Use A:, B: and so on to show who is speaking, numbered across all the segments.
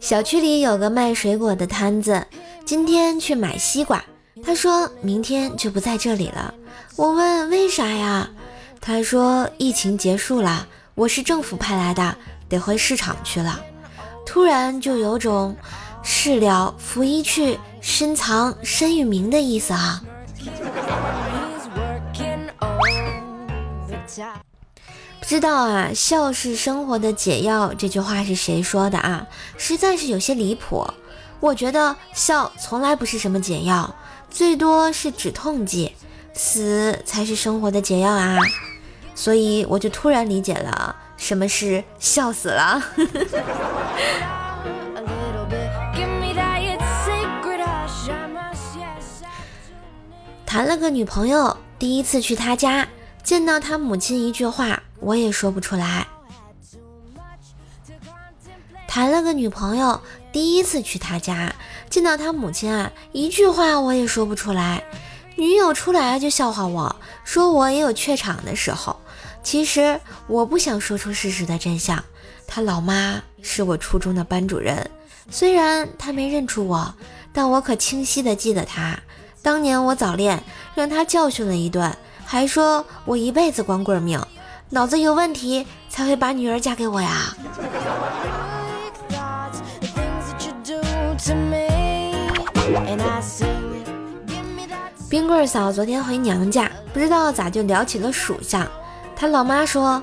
A: 小区里有个卖水果的摊子，今天去买西瓜，他说明天就不在这里了。我问为啥呀？他说疫情结束了，我是政府派来的，得回市场去了。突然就有种事了拂衣去，深藏身与名的意思啊。不知道啊，笑是生活的解药这句话是谁说的啊？实在是有些离谱。我觉得笑从来不是什么解药，最多是止痛剂，死才是生活的解药啊。所以我就突然理解了什么是笑死了。谈了个女朋友，第一次去她家。见到他母亲一句话，我也说不出来。谈了个女朋友，第一次去他家，见到他母亲啊，一句话我也说不出来。女友出来就笑话我说我也有怯场的时候。其实我不想说出事实的真相。他老妈是我初中的班主任，虽然他没认出我，但我可清晰的记得他。当年我早恋，让他教训了一顿。还说我一辈子光棍命，脑子有问题才会把女儿嫁给我呀。冰棍嫂昨天回娘家，不知道咋就聊起了属相。她老妈说，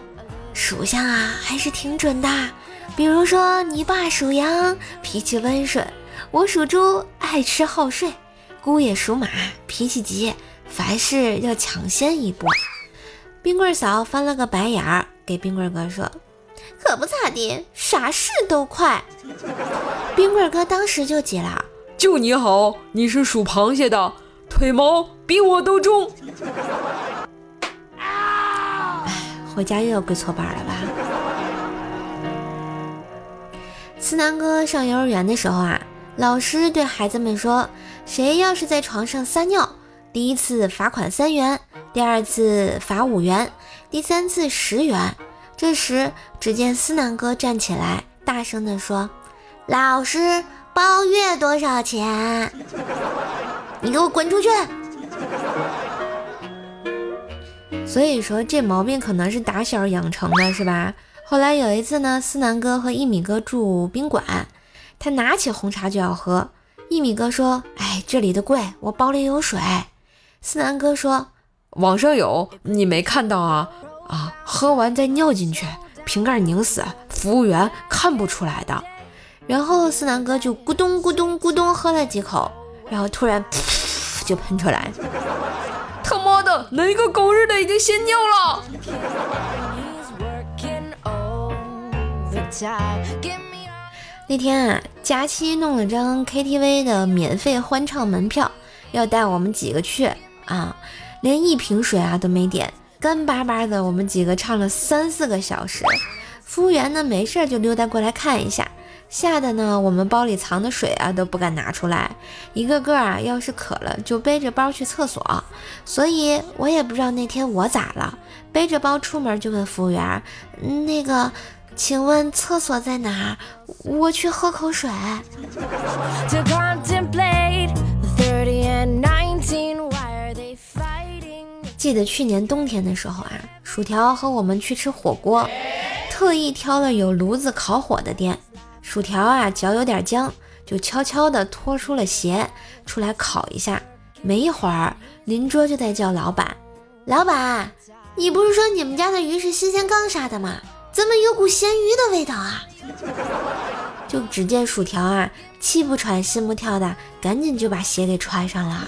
A: 属相啊还是挺准的。比如说你爸属羊，脾气温顺；我属猪，爱吃好睡；姑爷属马，脾气急。凡事要抢先一步。冰棍嫂翻了个白眼儿，给冰棍哥说：“可不咋地，啥事都快。”冰棍哥当时就急了：“
B: 就你好，你是属螃蟹的，腿毛比我都重。”
A: 哎，回家又要跪搓板了吧？思南哥上幼儿园的时候啊，老师对孩子们说：“谁要是在床上撒尿。”第一次罚款三元，第二次罚五元，第三次十元。这时，只见思南哥站起来，大声地说：“老师，包月多少钱？你给我滚出去！”所以说，这毛病可能是打小养成的，是吧？后来有一次呢，思南哥和一米哥住宾馆，他拿起红茶就要喝，一米哥说：“哎，这里的贵，我包里有水。”思南哥说：“
B: 网上有，你没看到啊？啊，喝完再尿进去，瓶盖拧死，服务员看不出来的。”
A: 然后思南哥就咕咚咕咚咕咚喝了几口，然后突然就喷出来。
B: 他妈的，哪个狗日的已经先尿了？
A: 那天啊，佳期弄了张 KTV 的免费欢唱门票，要带我们几个去。啊，连一瓶水啊都没点，干巴巴的。我们几个唱了三四个小时，服务员呢没事就溜达过来看一下，吓得呢我们包里藏的水啊都不敢拿出来，一个个啊要是渴了就背着包去厕所。所以我也不知道那天我咋了，背着包出门就问服务员，那个，请问厕所在哪儿？我去喝口水。记得去年冬天的时候啊，薯条和我们去吃火锅，特意挑了有炉子烤火的店。薯条啊脚有点僵，就悄悄地脱出了鞋出来烤一下。没一会儿，邻桌就在叫老板：“老板，你不是说你们家的鱼是新鲜刚杀的吗？怎么有股咸鱼的味道啊？” 就只见薯条啊气不喘心不跳的，赶紧就把鞋给穿上了。